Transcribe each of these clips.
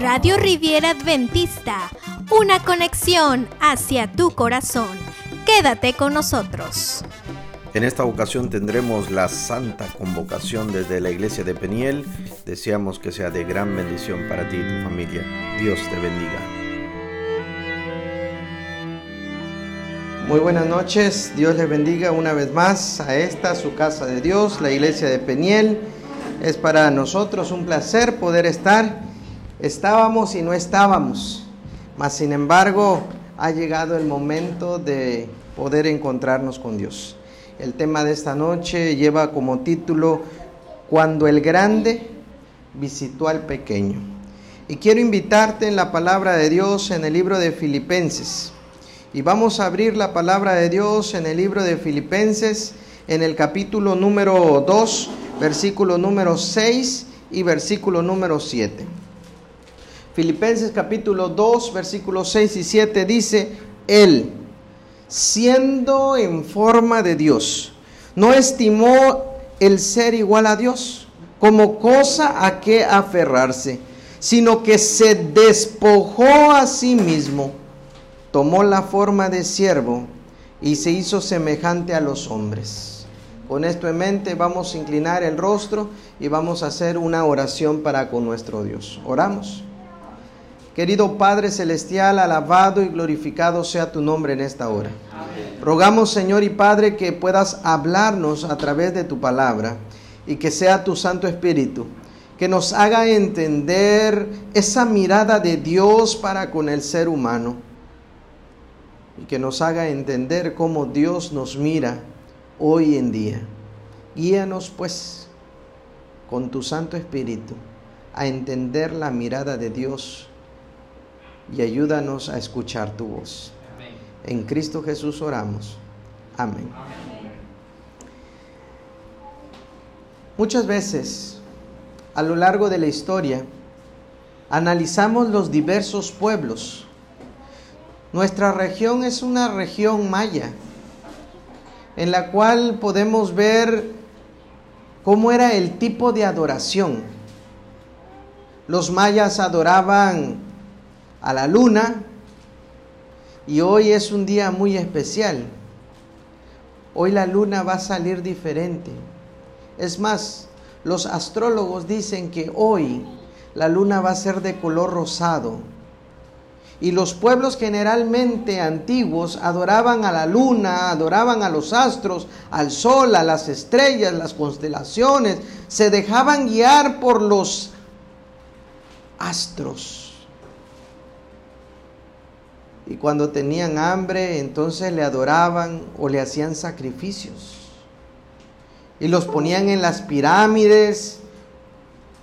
Radio Riviera Adventista, una conexión hacia tu corazón. Quédate con nosotros. En esta ocasión tendremos la santa convocación desde la iglesia de Peniel. Deseamos que sea de gran bendición para ti y tu familia. Dios te bendiga. Muy buenas noches, Dios les bendiga una vez más a esta, su casa de Dios, la iglesia de Peniel. Es para nosotros un placer poder estar. Estábamos y no estábamos, mas sin embargo ha llegado el momento de poder encontrarnos con Dios. El tema de esta noche lleva como título Cuando el grande visitó al pequeño. Y quiero invitarte en la palabra de Dios en el libro de Filipenses. Y vamos a abrir la palabra de Dios en el libro de Filipenses, en el capítulo número 2, versículo número 6 y versículo número 7. Filipenses capítulo 2, versículos 6 y 7 dice, Él, siendo en forma de Dios, no estimó el ser igual a Dios como cosa a que aferrarse, sino que se despojó a sí mismo, tomó la forma de siervo y se hizo semejante a los hombres. Con esto en mente vamos a inclinar el rostro y vamos a hacer una oración para con nuestro Dios. Oramos. Querido Padre Celestial, alabado y glorificado sea tu nombre en esta hora. Rogamos, Señor y Padre, que puedas hablarnos a través de tu palabra y que sea tu Santo Espíritu, que nos haga entender esa mirada de Dios para con el ser humano y que nos haga entender cómo Dios nos mira hoy en día. Guíanos pues con tu Santo Espíritu a entender la mirada de Dios y ayúdanos a escuchar tu voz. En Cristo Jesús oramos. Amén. Muchas veces a lo largo de la historia analizamos los diversos pueblos. Nuestra región es una región maya, en la cual podemos ver cómo era el tipo de adoración. Los mayas adoraban a la luna y hoy es un día muy especial. Hoy la luna va a salir diferente. Es más, los astrólogos dicen que hoy la luna va a ser de color rosado. Y los pueblos generalmente antiguos adoraban a la luna, adoraban a los astros, al sol, a las estrellas, las constelaciones. Se dejaban guiar por los astros. Y cuando tenían hambre, entonces le adoraban o le hacían sacrificios. Y los ponían en las pirámides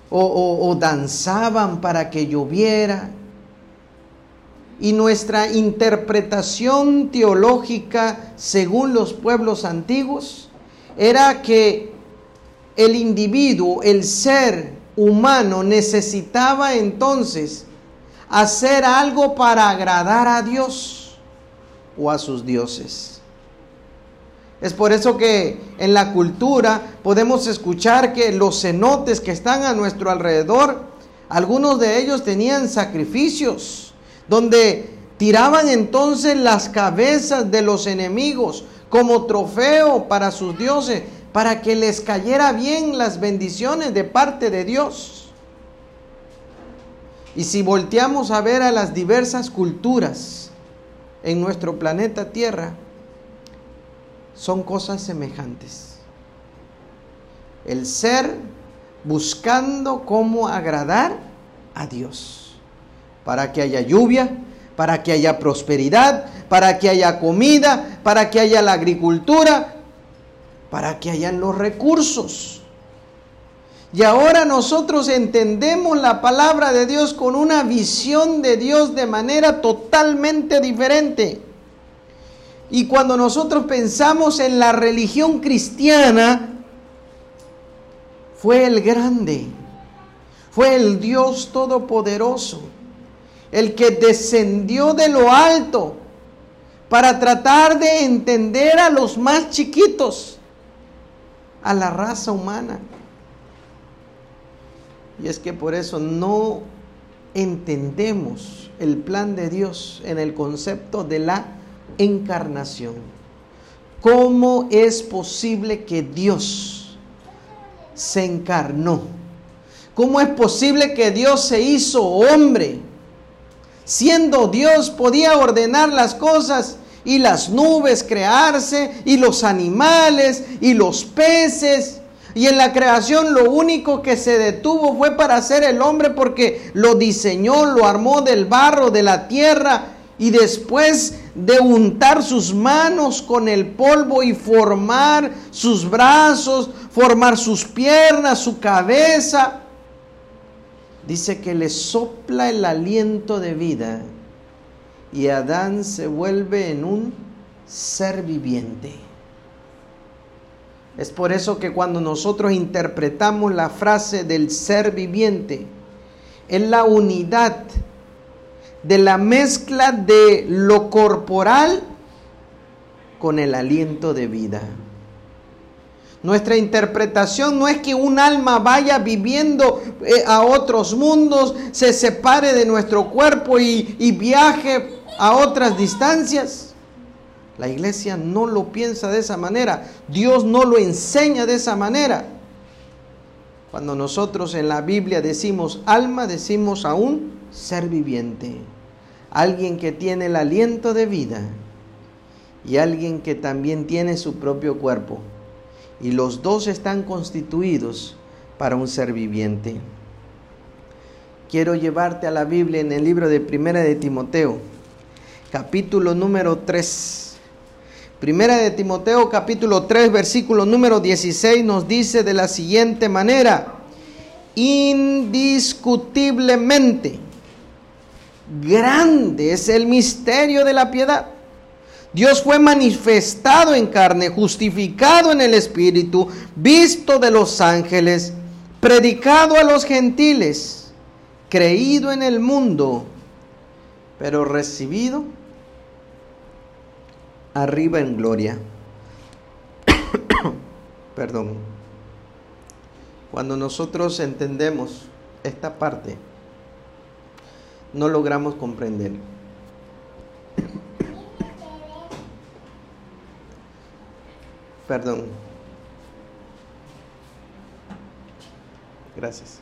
o, o, o danzaban para que lloviera. Y nuestra interpretación teológica, según los pueblos antiguos, era que el individuo, el ser humano, necesitaba entonces hacer algo para agradar a Dios o a sus dioses. Es por eso que en la cultura podemos escuchar que los cenotes que están a nuestro alrededor, algunos de ellos tenían sacrificios, donde tiraban entonces las cabezas de los enemigos como trofeo para sus dioses, para que les cayera bien las bendiciones de parte de Dios. Y si volteamos a ver a las diversas culturas en nuestro planeta Tierra, son cosas semejantes. El ser buscando cómo agradar a Dios, para que haya lluvia, para que haya prosperidad, para que haya comida, para que haya la agricultura, para que hayan los recursos. Y ahora nosotros entendemos la palabra de Dios con una visión de Dios de manera totalmente diferente. Y cuando nosotros pensamos en la religión cristiana, fue el grande, fue el Dios todopoderoso, el que descendió de lo alto para tratar de entender a los más chiquitos, a la raza humana. Y es que por eso no entendemos el plan de Dios en el concepto de la encarnación. ¿Cómo es posible que Dios se encarnó? ¿Cómo es posible que Dios se hizo hombre? Siendo Dios podía ordenar las cosas y las nubes crearse y los animales y los peces y en la creación lo único que se detuvo fue para hacer el hombre porque lo diseñó, lo armó del barro, de la tierra. Y después de untar sus manos con el polvo y formar sus brazos, formar sus piernas, su cabeza, dice que le sopla el aliento de vida y Adán se vuelve en un ser viviente. Es por eso que cuando nosotros interpretamos la frase del ser viviente, es la unidad de la mezcla de lo corporal con el aliento de vida. Nuestra interpretación no es que un alma vaya viviendo eh, a otros mundos, se separe de nuestro cuerpo y, y viaje a otras distancias. La iglesia no lo piensa de esa manera. Dios no lo enseña de esa manera. Cuando nosotros en la Biblia decimos alma, decimos a un ser viviente. Alguien que tiene el aliento de vida y alguien que también tiene su propio cuerpo. Y los dos están constituidos para un ser viviente. Quiero llevarte a la Biblia en el libro de Primera de Timoteo, capítulo número 3 Primera de Timoteo capítulo 3 versículo número 16 nos dice de la siguiente manera, indiscutiblemente grande es el misterio de la piedad. Dios fue manifestado en carne, justificado en el Espíritu, visto de los ángeles, predicado a los gentiles, creído en el mundo, pero recibido arriba en gloria. Perdón. Cuando nosotros entendemos esta parte, no logramos comprender. Perdón. Gracias.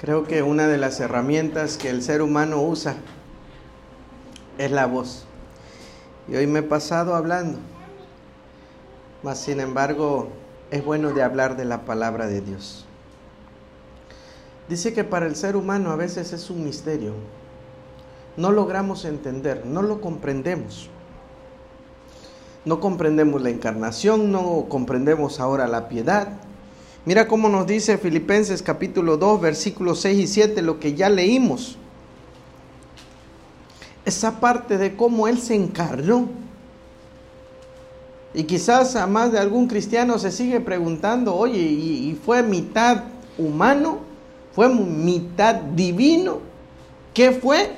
Creo que una de las herramientas que el ser humano usa es la voz. Y hoy me he pasado hablando. Mas sin embargo, es bueno de hablar de la palabra de Dios. Dice que para el ser humano a veces es un misterio. No logramos entender, no lo comprendemos. No comprendemos la encarnación, no comprendemos ahora la piedad, Mira cómo nos dice Filipenses capítulo 2, versículos 6 y 7, lo que ya leímos. Esa parte de cómo Él se encarnó. Y quizás a más de algún cristiano se sigue preguntando, oye, ¿y, y fue mitad humano? ¿Fue mitad divino? ¿Qué fue?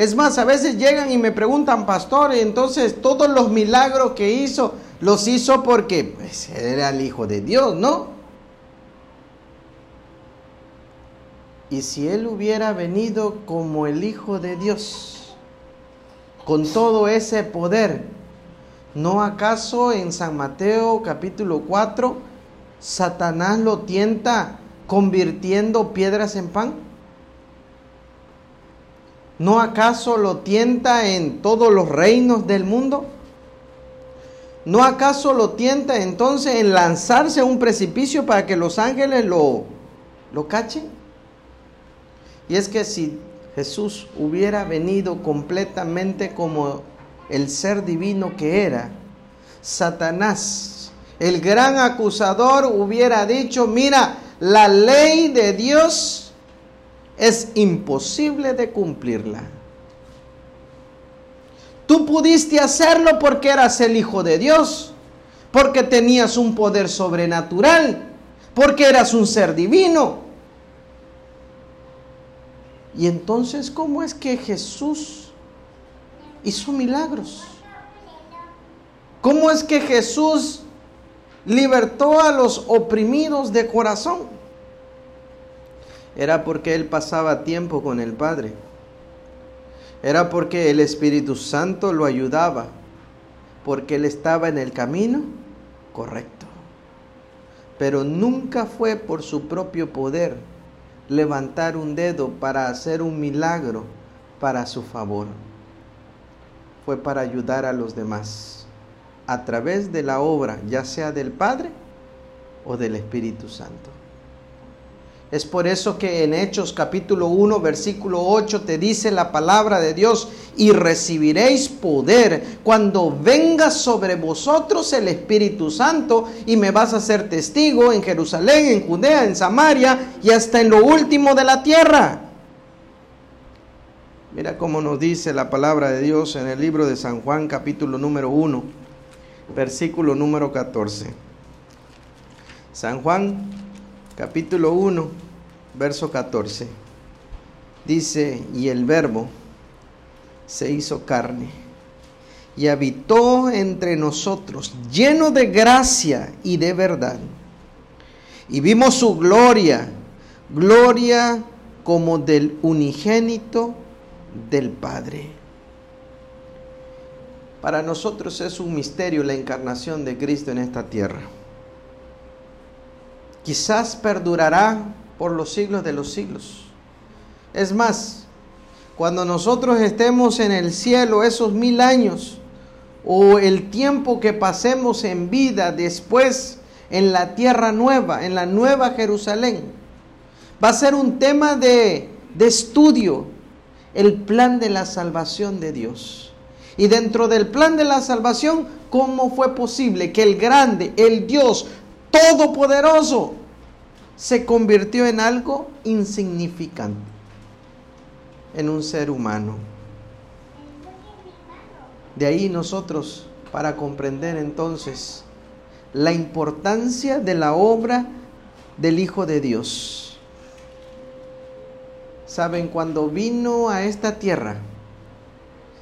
Es más, a veces llegan y me preguntan, pastor, entonces todos los milagros que hizo, los hizo porque pues, era el Hijo de Dios, ¿no? Y si Él hubiera venido como el Hijo de Dios, con todo ese poder, ¿no acaso en San Mateo capítulo 4 Satanás lo tienta convirtiendo piedras en pan? ¿No acaso lo tienta en todos los reinos del mundo? ¿No acaso lo tienta entonces en lanzarse a un precipicio para que los ángeles lo, lo cachen? Y es que si Jesús hubiera venido completamente como el ser divino que era, Satanás, el gran acusador, hubiera dicho, mira, la ley de Dios es imposible de cumplirla. Tú pudiste hacerlo porque eras el Hijo de Dios, porque tenías un poder sobrenatural, porque eras un ser divino. Y entonces, ¿cómo es que Jesús hizo milagros? ¿Cómo es que Jesús libertó a los oprimidos de corazón? Era porque Él pasaba tiempo con el Padre. Era porque el Espíritu Santo lo ayudaba. Porque Él estaba en el camino correcto. Pero nunca fue por su propio poder levantar un dedo para hacer un milagro para su favor. Fue para ayudar a los demás a través de la obra, ya sea del Padre o del Espíritu Santo. Es por eso que en Hechos capítulo 1, versículo 8 te dice la palabra de Dios, y recibiréis poder cuando venga sobre vosotros el Espíritu Santo y me vas a ser testigo en Jerusalén, en Judea, en Samaria y hasta en lo último de la tierra. Mira cómo nos dice la palabra de Dios en el libro de San Juan capítulo número 1, versículo número 14. San Juan capítulo 1, verso 14. Dice, y el verbo se hizo carne y habitó entre nosotros, lleno de gracia y de verdad. Y vimos su gloria, gloria como del unigénito del Padre. Para nosotros es un misterio la encarnación de Cristo en esta tierra quizás perdurará por los siglos de los siglos. Es más, cuando nosotros estemos en el cielo esos mil años o el tiempo que pasemos en vida después en la tierra nueva, en la nueva Jerusalén, va a ser un tema de, de estudio, el plan de la salvación de Dios. Y dentro del plan de la salvación, ¿cómo fue posible que el grande, el Dios todopoderoso, se convirtió en algo insignificante, en un ser humano. De ahí nosotros, para comprender entonces la importancia de la obra del Hijo de Dios. Saben, cuando vino a esta tierra,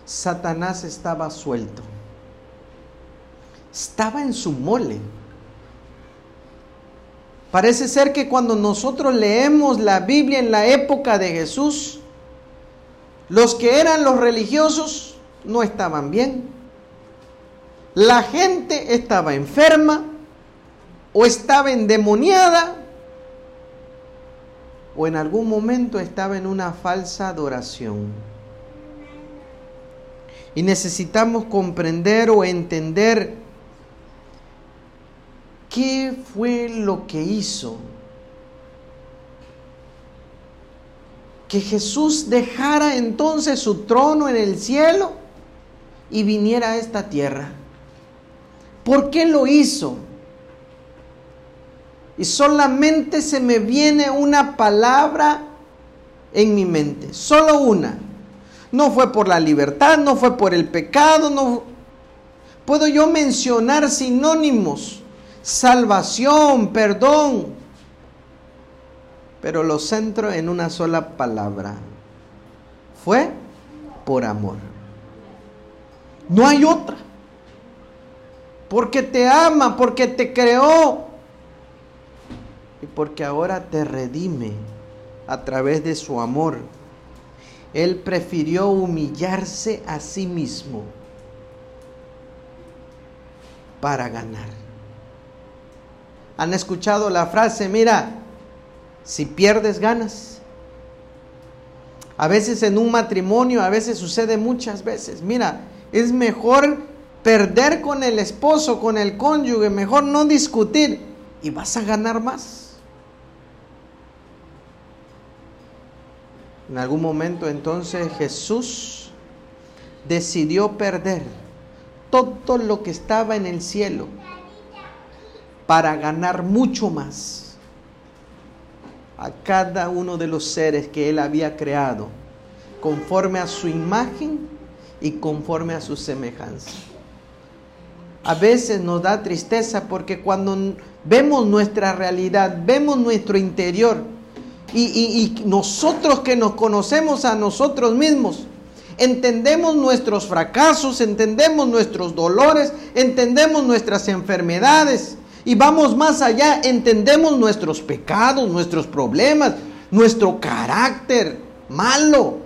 Satanás estaba suelto. Estaba en su mole Parece ser que cuando nosotros leemos la Biblia en la época de Jesús, los que eran los religiosos no estaban bien. La gente estaba enferma o estaba endemoniada o en algún momento estaba en una falsa adoración. Y necesitamos comprender o entender ¿Qué fue lo que hizo? Que Jesús dejara entonces su trono en el cielo y viniera a esta tierra. ¿Por qué lo hizo? Y solamente se me viene una palabra en mi mente, solo una. No fue por la libertad, no fue por el pecado, no puedo yo mencionar sinónimos salvación, perdón. Pero lo centro en una sola palabra. Fue por amor. No hay otra. Porque te ama, porque te creó. Y porque ahora te redime a través de su amor. Él prefirió humillarse a sí mismo para ganar. Han escuchado la frase, mira, si pierdes ganas. A veces en un matrimonio, a veces sucede muchas veces. Mira, es mejor perder con el esposo, con el cónyuge, mejor no discutir y vas a ganar más. En algún momento entonces Jesús decidió perder todo lo que estaba en el cielo para ganar mucho más a cada uno de los seres que Él había creado, conforme a su imagen y conforme a su semejanza. A veces nos da tristeza porque cuando vemos nuestra realidad, vemos nuestro interior y, y nosotros que nos conocemos a nosotros mismos, entendemos nuestros fracasos, entendemos nuestros dolores, entendemos nuestras enfermedades y vamos más allá, entendemos nuestros pecados, nuestros problemas, nuestro carácter malo.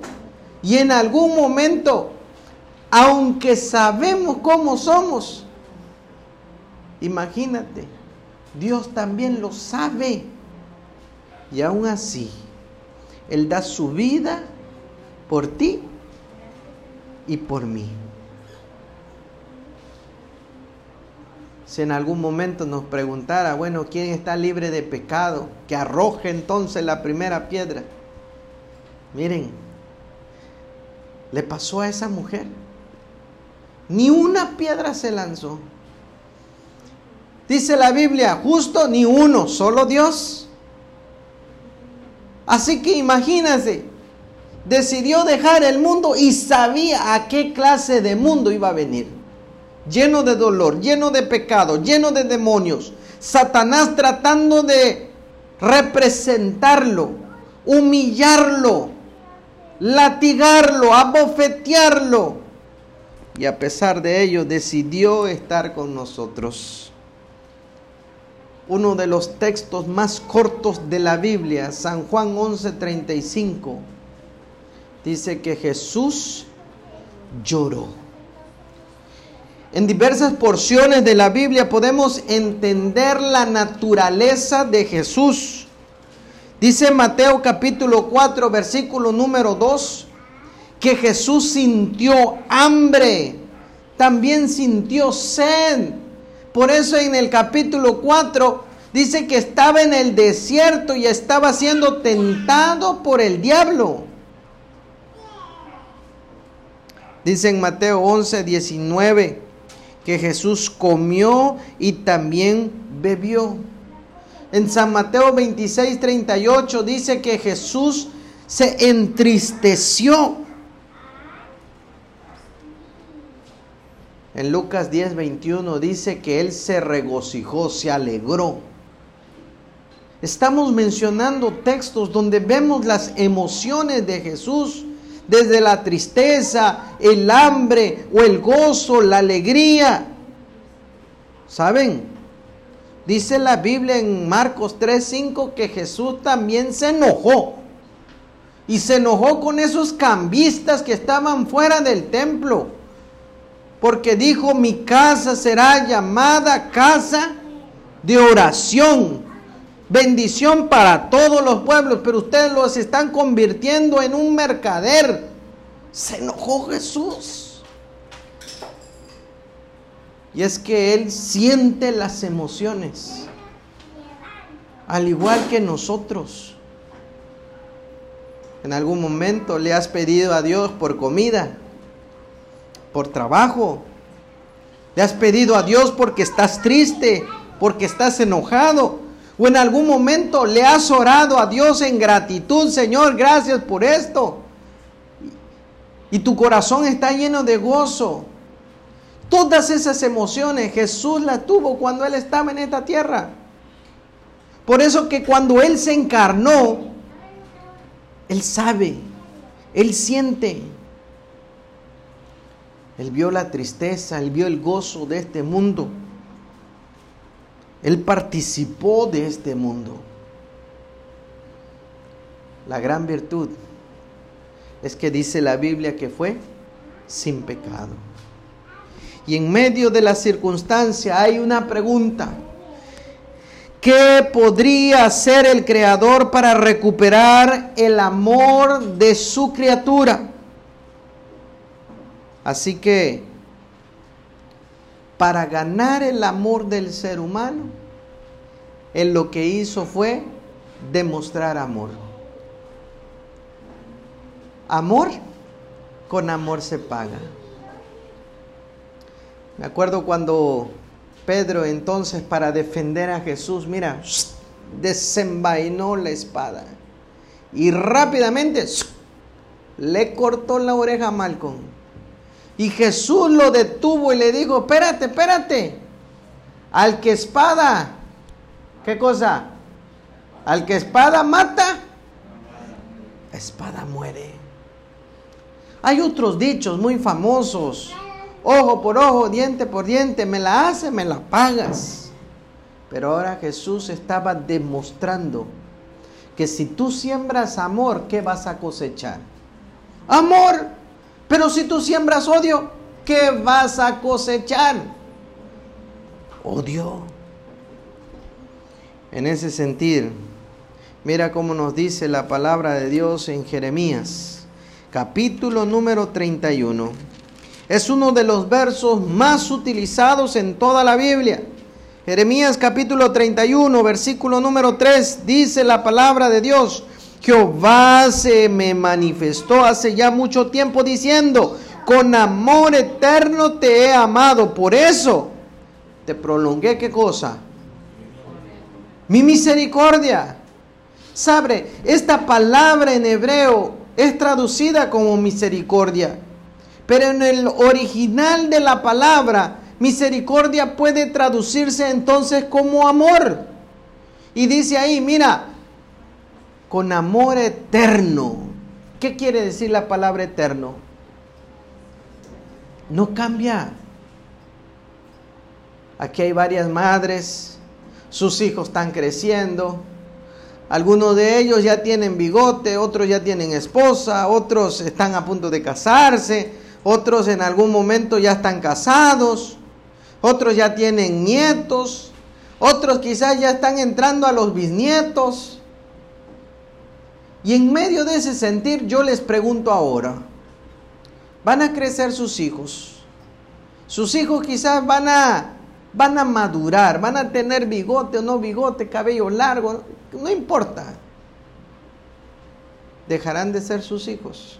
Y en algún momento, aunque sabemos cómo somos, imagínate, Dios también lo sabe. Y aún así, Él da su vida por ti y por mí. Si en algún momento nos preguntara, bueno, ¿quién está libre de pecado? Que arroje entonces la primera piedra. Miren, le pasó a esa mujer. Ni una piedra se lanzó. Dice la Biblia, justo ni uno, solo Dios. Así que imagínense, decidió dejar el mundo y sabía a qué clase de mundo iba a venir. Lleno de dolor, lleno de pecado, lleno de demonios. Satanás tratando de representarlo, humillarlo, latigarlo, abofetearlo. Y a pesar de ello decidió estar con nosotros. Uno de los textos más cortos de la Biblia, San Juan 11:35 dice que Jesús lloró. En diversas porciones de la Biblia podemos entender la naturaleza de Jesús. Dice Mateo capítulo 4, versículo número 2, que Jesús sintió hambre, también sintió sed. Por eso en el capítulo 4 dice que estaba en el desierto y estaba siendo tentado por el diablo. Dice en Mateo 11, 19 que Jesús comió y también bebió. En San Mateo 26, 38 dice que Jesús se entristeció. En Lucas 10, 21 dice que Él se regocijó, se alegró. Estamos mencionando textos donde vemos las emociones de Jesús desde la tristeza, el hambre o el gozo, la alegría. ¿Saben? Dice la Biblia en Marcos 3:5 que Jesús también se enojó. Y se enojó con esos cambistas que estaban fuera del templo. Porque dijo, mi casa será llamada casa de oración bendición para todos los pueblos, pero ustedes los están convirtiendo en un mercader. Se enojó Jesús. Y es que Él siente las emociones, al igual que nosotros. En algún momento le has pedido a Dios por comida, por trabajo. Le has pedido a Dios porque estás triste, porque estás enojado, o en algún momento le has orado a Dios en gratitud, Señor, gracias por esto. Y tu corazón está lleno de gozo. Todas esas emociones Jesús las tuvo cuando Él estaba en esta tierra. Por eso que cuando Él se encarnó, Él sabe, Él siente. Él vio la tristeza, Él vio el gozo de este mundo. Él participó de este mundo. La gran virtud es que dice la Biblia que fue sin pecado. Y en medio de la circunstancia hay una pregunta. ¿Qué podría hacer el Creador para recuperar el amor de su criatura? Así que para ganar el amor del ser humano, él lo que hizo fue demostrar amor. Amor con amor se paga. Me acuerdo cuando Pedro entonces para defender a Jesús, mira, desenvainó la espada y rápidamente le cortó la oreja a Malcolm. Y Jesús lo detuvo y le dijo, espérate, espérate. Al que espada, ¿qué cosa? Al que espada mata, espada muere. Hay otros dichos muy famosos. Ojo por ojo, diente por diente, me la hace, me la pagas. Pero ahora Jesús estaba demostrando que si tú siembras amor, ¿qué vas a cosechar? Amor. Pero si tú siembras odio, ¿qué vas a cosechar? Odio. En ese sentido, mira cómo nos dice la palabra de Dios en Jeremías, capítulo número 31. Es uno de los versos más utilizados en toda la Biblia. Jeremías capítulo 31, versículo número 3, dice la palabra de Dios, Jehová se me manifestó hace ya mucho tiempo diciendo, con amor eterno te he amado, por eso te prolongué qué cosa? Mi misericordia. Sabe, esta palabra en hebreo es traducida como misericordia, pero en el original de la palabra misericordia puede traducirse entonces como amor. Y dice ahí, mira, con amor eterno. ¿Qué quiere decir la palabra eterno? No cambia. Aquí hay varias madres, sus hijos están creciendo, algunos de ellos ya tienen bigote, otros ya tienen esposa, otros están a punto de casarse, otros en algún momento ya están casados, otros ya tienen nietos, otros quizás ya están entrando a los bisnietos. Y en medio de ese sentir yo les pregunto ahora, van a crecer sus hijos. Sus hijos quizás van a van a madurar, van a tener bigote o no bigote, cabello largo, no importa. Dejarán de ser sus hijos.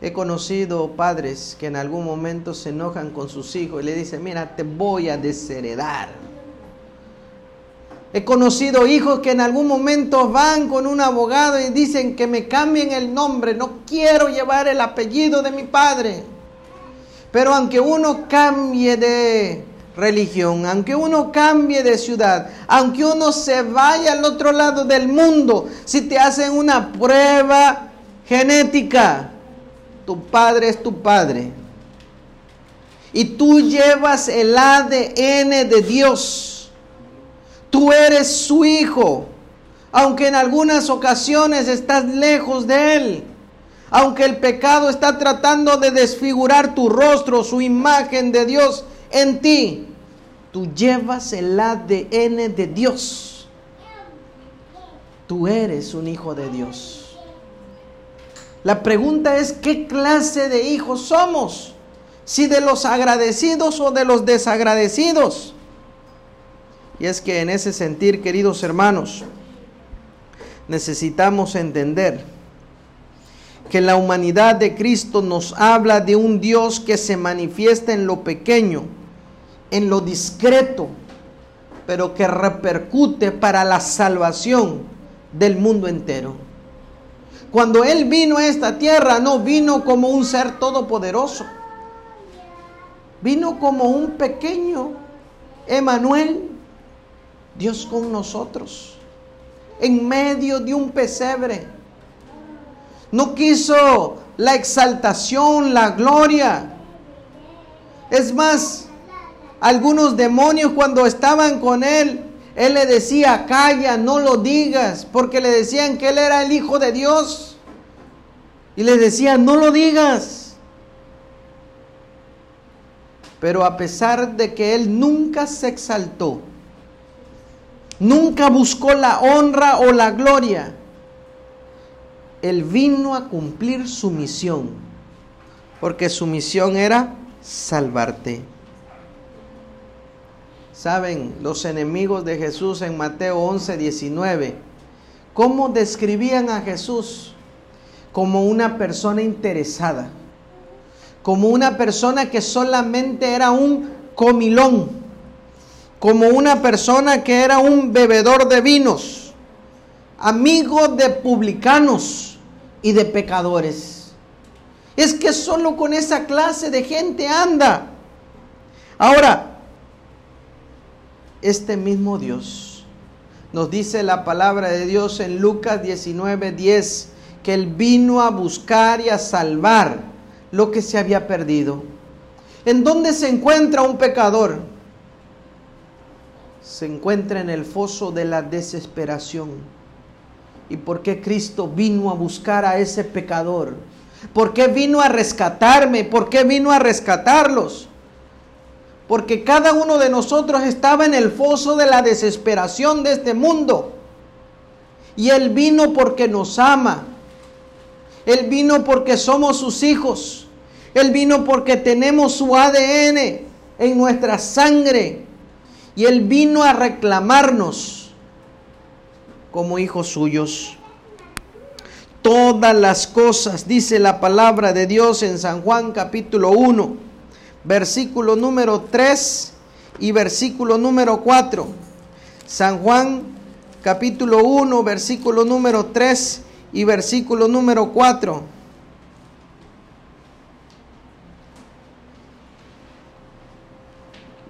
He conocido padres que en algún momento se enojan con sus hijos y le dicen, mira, te voy a desheredar. He conocido hijos que en algún momento van con un abogado y dicen que me cambien el nombre, no quiero llevar el apellido de mi padre. Pero aunque uno cambie de religión, aunque uno cambie de ciudad, aunque uno se vaya al otro lado del mundo, si te hacen una prueba genética, tu padre es tu padre. Y tú llevas el ADN de Dios. Tú eres su hijo, aunque en algunas ocasiones estás lejos de él. Aunque el pecado está tratando de desfigurar tu rostro, su imagen de Dios en ti, tú llevas el ADN de Dios. Tú eres un hijo de Dios. La pregunta es, ¿qué clase de hijos somos? Si de los agradecidos o de los desagradecidos. Y es que en ese sentir, queridos hermanos, necesitamos entender que la humanidad de Cristo nos habla de un Dios que se manifiesta en lo pequeño, en lo discreto, pero que repercute para la salvación del mundo entero. Cuando Él vino a esta tierra, no vino como un ser todopoderoso, vino como un pequeño Emanuel, Dios con nosotros, en medio de un pesebre. No quiso la exaltación, la gloria. Es más, algunos demonios cuando estaban con él, él le decía, calla, no lo digas, porque le decían que él era el Hijo de Dios. Y le decía, no lo digas. Pero a pesar de que él nunca se exaltó, Nunca buscó la honra o la gloria. Él vino a cumplir su misión, porque su misión era salvarte. Saben los enemigos de Jesús en Mateo 11, 19, cómo describían a Jesús como una persona interesada, como una persona que solamente era un comilón como una persona que era un bebedor de vinos, amigo de publicanos y de pecadores. Es que solo con esa clase de gente anda. Ahora, este mismo Dios Nos dice la palabra de Dios en Lucas 19, 10, que Él vino a buscar y a salvar lo que se había perdido. ¿En dónde se encuentra un pecador? Se encuentra en el foso de la desesperación. ¿Y por qué Cristo vino a buscar a ese pecador? ¿Por qué vino a rescatarme? ¿Por qué vino a rescatarlos? Porque cada uno de nosotros estaba en el foso de la desesperación de este mundo. Y Él vino porque nos ama. Él vino porque somos sus hijos. Él vino porque tenemos su ADN en nuestra sangre. Y Él vino a reclamarnos como hijos suyos. Todas las cosas, dice la palabra de Dios en San Juan capítulo 1, versículo número 3 y versículo número 4. San Juan capítulo 1, versículo número 3 y versículo número 4.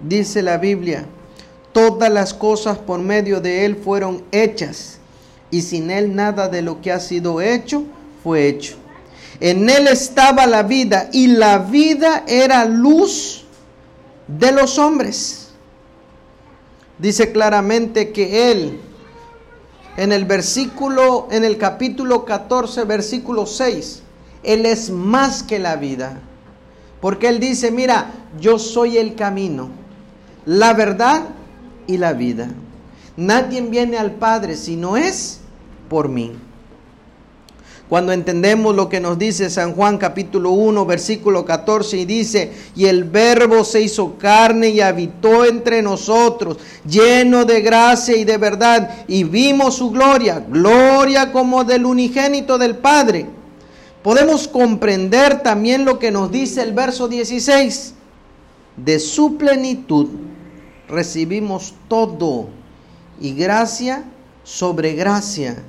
Dice la Biblia, todas las cosas por medio de Él fueron hechas, y sin Él nada de lo que ha sido hecho fue hecho. En Él estaba la vida, y la vida era luz de los hombres. Dice claramente que Él, en el versículo, en el capítulo 14, versículo 6, Él es más que la vida. Porque Él dice, mira, yo soy el camino, la verdad y la vida. Nadie viene al Padre si no es por mí. Cuando entendemos lo que nos dice San Juan capítulo 1 versículo 14 y dice, y el verbo se hizo carne y habitó entre nosotros, lleno de gracia y de verdad, y vimos su gloria, gloria como del unigénito del Padre. Podemos comprender también lo que nos dice el verso 16, de su plenitud recibimos todo y gracia sobre gracia.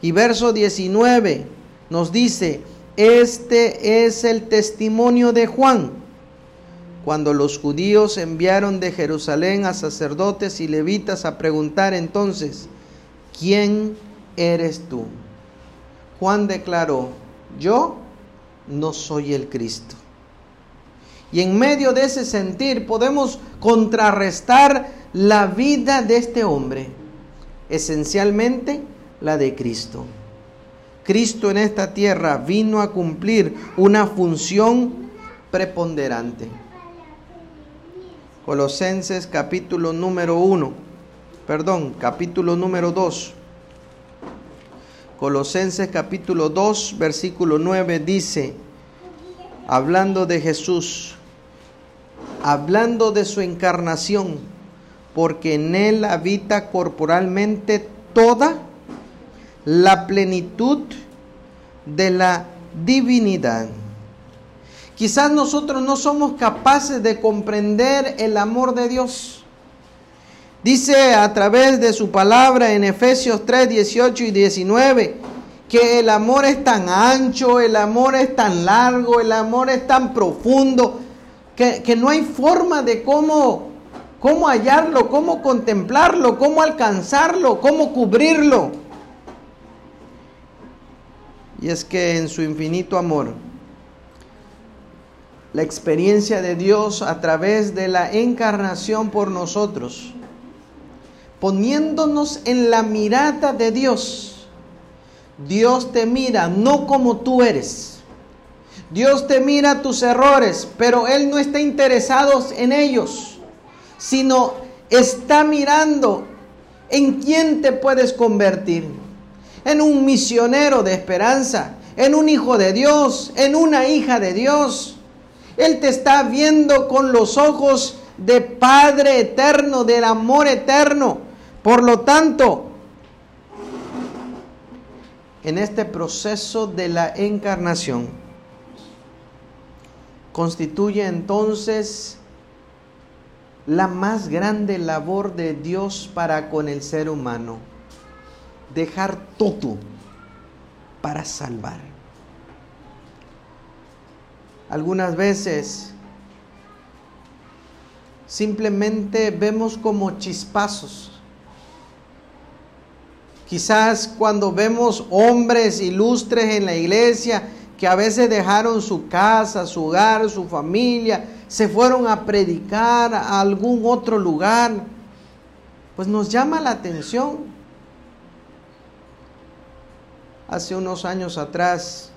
Y verso 19 nos dice, este es el testimonio de Juan. Cuando los judíos enviaron de Jerusalén a sacerdotes y levitas a preguntar entonces, ¿quién eres tú? Juan declaró, yo no soy el Cristo. Y en medio de ese sentir podemos contrarrestar la vida de este hombre, esencialmente la de Cristo. Cristo en esta tierra vino a cumplir una función preponderante. Colosenses capítulo número 1, perdón, capítulo número 2. Colosenses capítulo 2, versículo 9 dice, hablando de Jesús, hablando de su encarnación, porque en él habita corporalmente toda la plenitud de la divinidad. Quizás nosotros no somos capaces de comprender el amor de Dios. Dice a través de su palabra en Efesios 3, 18 y 19 que el amor es tan ancho, el amor es tan largo, el amor es tan profundo, que, no hay forma de cómo, cómo hallarlo, cómo contemplarlo, cómo alcanzarlo, cómo cubrirlo. Y es que en su infinito amor, la experiencia de Dios a través de la encarnación por nosotros, poniéndonos en la mirada de Dios, Dios te mira no como tú eres. Dios te mira tus errores, pero Él no está interesado en ellos, sino está mirando en quién te puedes convertir. En un misionero de esperanza, en un hijo de Dios, en una hija de Dios. Él te está viendo con los ojos de Padre eterno, del amor eterno. Por lo tanto, en este proceso de la encarnación. Constituye entonces la más grande labor de Dios para con el ser humano. Dejar todo para salvar. Algunas veces simplemente vemos como chispazos Quizás cuando vemos hombres ilustres en la iglesia que a veces dejaron su casa, su hogar, su familia, se fueron a predicar a algún otro lugar, pues nos llama la atención. Hace unos años atrás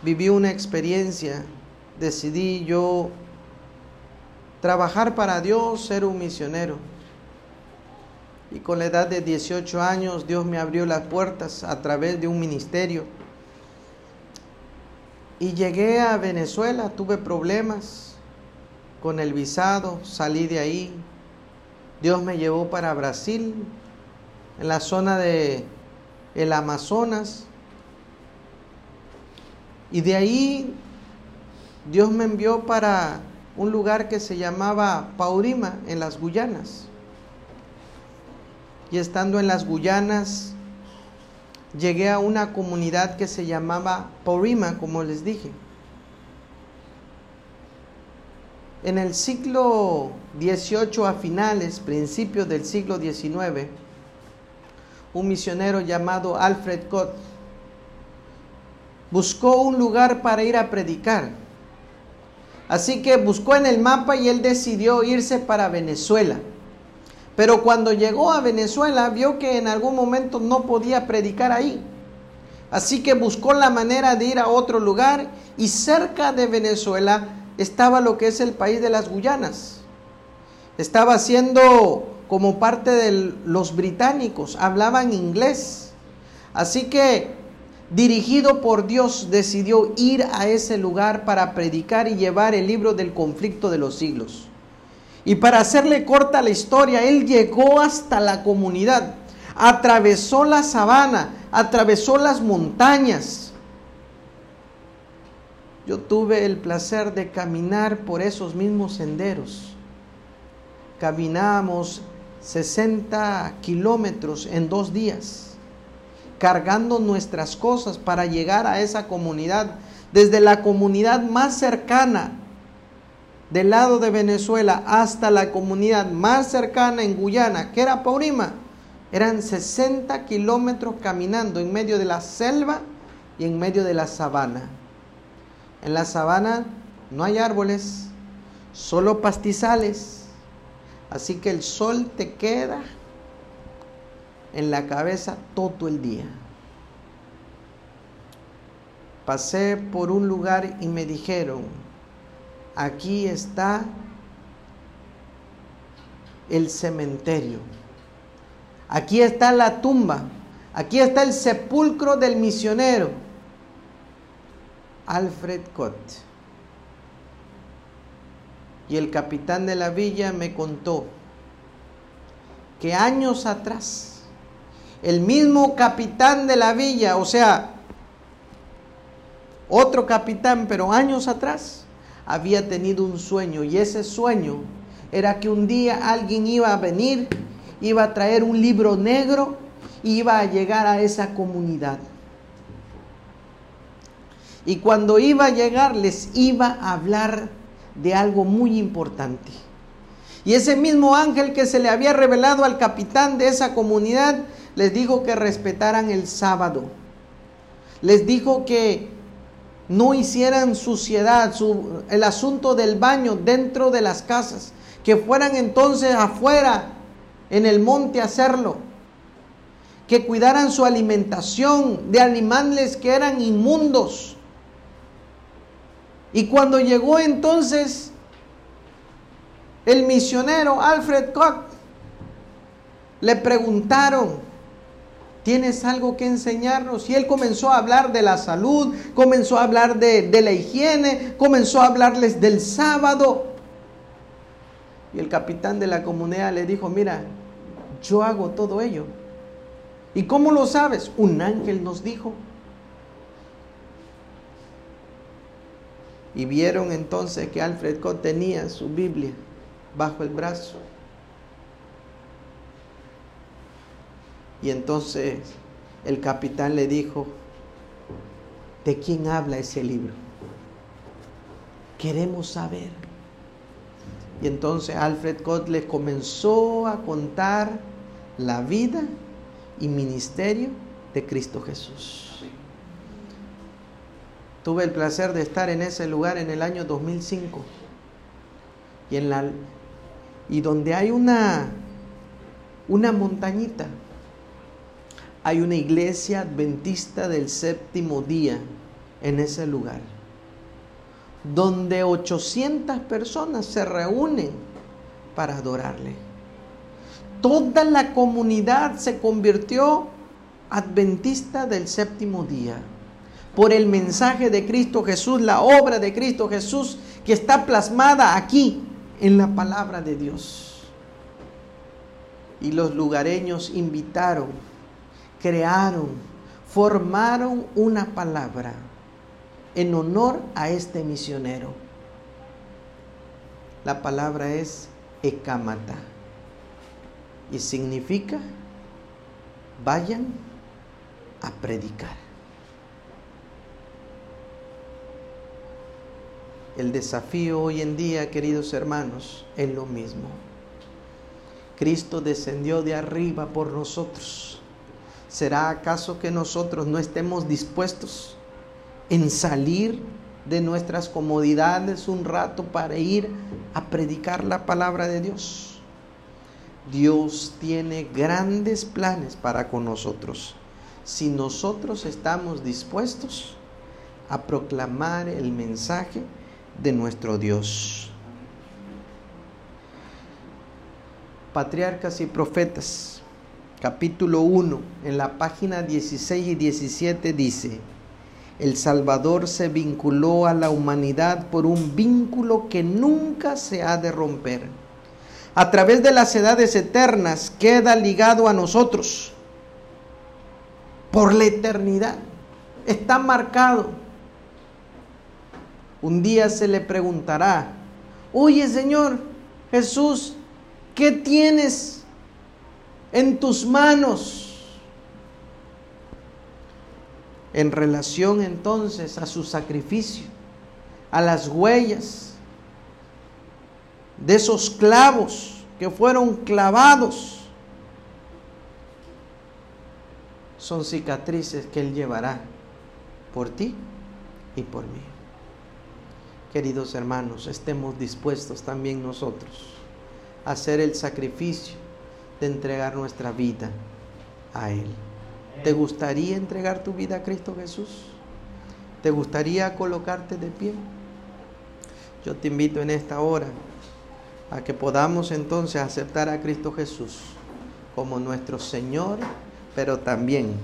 viví una experiencia, decidí yo trabajar para Dios, ser un misionero. Y con la edad de 18 años Dios me abrió las puertas a través de un ministerio. Y llegué a Venezuela, tuve problemas con el visado, salí de ahí. Dios me llevó para Brasil, en la zona de el Amazonas. Y de ahí Dios me envió para un lugar que se llamaba Paurima, en las Guyanas. Y estando en las Guyanas, llegué a una comunidad que se llamaba Paurima, como les dije. En el siglo XVIII a finales, principios del siglo XIX, un misionero llamado Alfred Cott buscó un lugar para ir a predicar. Así que buscó en el mapa y él decidió irse para Venezuela. Pero cuando llegó a Venezuela vio que en algún momento no podía predicar ahí. Así que buscó la manera de ir a otro lugar y cerca de Venezuela estaba lo que es el país de las Guyanas. Estaba siendo como parte de los británicos, hablaban inglés. Así que, dirigido por Dios, decidió ir a ese lugar para predicar y llevar el libro del conflicto de los siglos. Y para hacerle corta la historia, él llegó hasta la comunidad, atravesó la sabana, atravesó las montañas, yo tuve el placer de caminar por esos mismos senderos. Caminamos 60 kilómetros en dos días, cargando nuestras cosas para llegar a esa comunidad, desde la comunidad más cercana del lado de Venezuela hasta la comunidad más cercana en Guyana, que era Paurima. Eran 60 kilómetros caminando en medio de la selva y en medio de la sabana. En la sabana no hay árboles, solo pastizales. Así que el sol te queda en la cabeza todo el día. Pasé por un lugar y me dijeron, aquí está el cementerio, aquí está la tumba, aquí está el sepulcro del misionero Alfred Cott. Y el capitán de la villa me contó que años atrás, el mismo capitán de la villa, o sea, otro capitán, pero años atrás, había tenido un sueño y ese sueño era que un día alguien iba a venir, iba a traer un libro negro y iba a llegar a esa comunidad. Y cuando iba a llegar les iba a hablar de algo muy importante. Y ese mismo ángel que se le había revelado al capitán de esa comunidad les dijo que respetaran el sábado. Les dijo que no hicieran suciedad, el asunto del baño dentro de las casas, que fueran entonces afuera en el monte a hacerlo, que cuidaran su alimentación de animales que eran inmundos, y cuando llegó entonces el misionero Alfred Koch, le preguntaron, ¿tienes algo que enseñarnos? Y él comenzó a hablar de la salud, comenzó a hablar de, la higiene, comenzó a hablarles del sábado. Y el capitán de la comunidad le dijo, mira, yo hago todo ello. ¿Y cómo lo sabes? Un ángel nos dijo. Y vieron entonces que Alfred Koch tenía su Biblia bajo el brazo. Y entonces el capitán le dijo, ¿de quién habla ese libro? Queremos saber. Y entonces Alfred Koch le comenzó a contar la vida y ministerio de Cristo Jesús. Tuve el placer de estar en ese lugar en el año 2005 y en la y donde hay una una montañita hay una iglesia adventista del séptimo día en ese lugar donde 800 personas se reúnen para adorarle. Toda la comunidad se convirtió adventista del séptimo día por el mensaje de Cristo Jesús, la obra de Cristo Jesús que está plasmada aquí en la palabra de Dios. Y los lugareños invitaron, crearon, formaron una palabra en honor a este misionero. La palabra es Ekamata y significa vayan a predicar. El desafío hoy en día, queridos hermanos, es lo mismo. Cristo descendió de arriba por nosotros. ¿Será acaso que nosotros no estemos dispuestos en salir de nuestras comodidades un rato para ir a predicar la palabra de Dios. Dios tiene grandes planes para con nosotros. Si nosotros estamos dispuestos a proclamar el mensaje de nuestro Dios. Patriarcas y Profetas, capítulo 1, en la página 16 y 17 dice, el Salvador se vinculó a la humanidad por un vínculo que nunca se ha de romper. A través de las edades eternas queda ligado a nosotros por la eternidad. Está marcado. Un día se le preguntará, oye Señor Jesús, ¿qué tienes en tus manos? en relación entonces a su sacrificio, a las huellas de esos clavos que fueron clavados. Son cicatrices que Él llevará por ti y por mí. Queridos hermanos, estemos dispuestos también nosotros a hacer el sacrificio de entregar nuestra vida a Él. ¿Te gustaría entregar tu vida a Cristo Jesús? ¿Te gustaría colocarte de pie? Yo te invito en esta hora a que podamos entonces aceptar a Cristo Jesús como nuestro Señor, pero también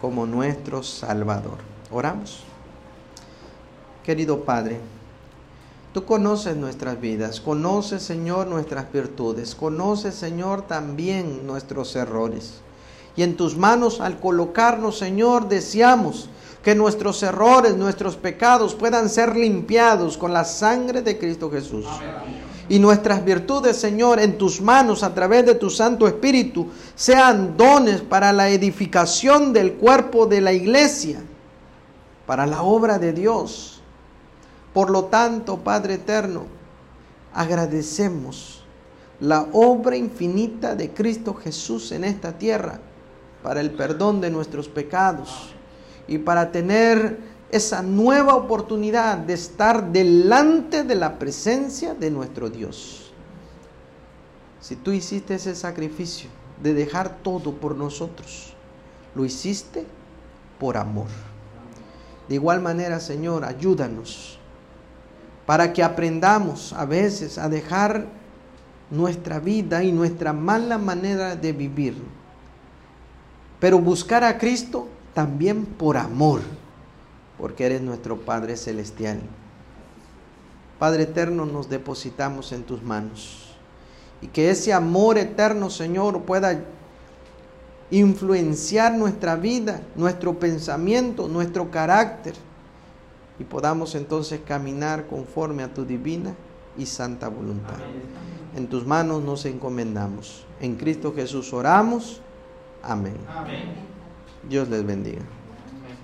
como nuestro Salvador. Oramos. Querido Padre, tú conoces nuestras vidas, conoces Señor nuestras virtudes, conoces Señor también nuestros errores. Y en tus manos al colocarnos, Señor, deseamos que nuestros errores, nuestros pecados puedan ser limpiados con la sangre de Cristo Jesús. Y nuestras virtudes, Señor, en tus manos a través de tu Santo Espíritu sean dones para la edificación del cuerpo de la iglesia, para la obra de Dios. Por lo tanto, Padre Eterno, agradecemos la obra infinita de Cristo Jesús en esta tierra para el perdón de nuestros pecados y para tener esa nueva oportunidad de estar delante de la presencia de nuestro Dios. Si tú hiciste ese sacrificio de dejar todo por nosotros, lo hiciste por amor. De igual manera, Señor, ayúdanos para que aprendamos a veces a dejar nuestra vida y nuestra mala manera de vivir pero buscar a Cristo también por amor, porque eres nuestro Padre Celestial. Padre Eterno, nos depositamos en tus manos. Y que ese amor eterno, Señor, pueda influenciar nuestra vida, nuestro pensamiento, nuestro carácter. Y podamos entonces caminar conforme a tu divina y santa voluntad. En tus manos nos encomendamos. En Cristo Jesús oramos. Amén. Dios les bendiga.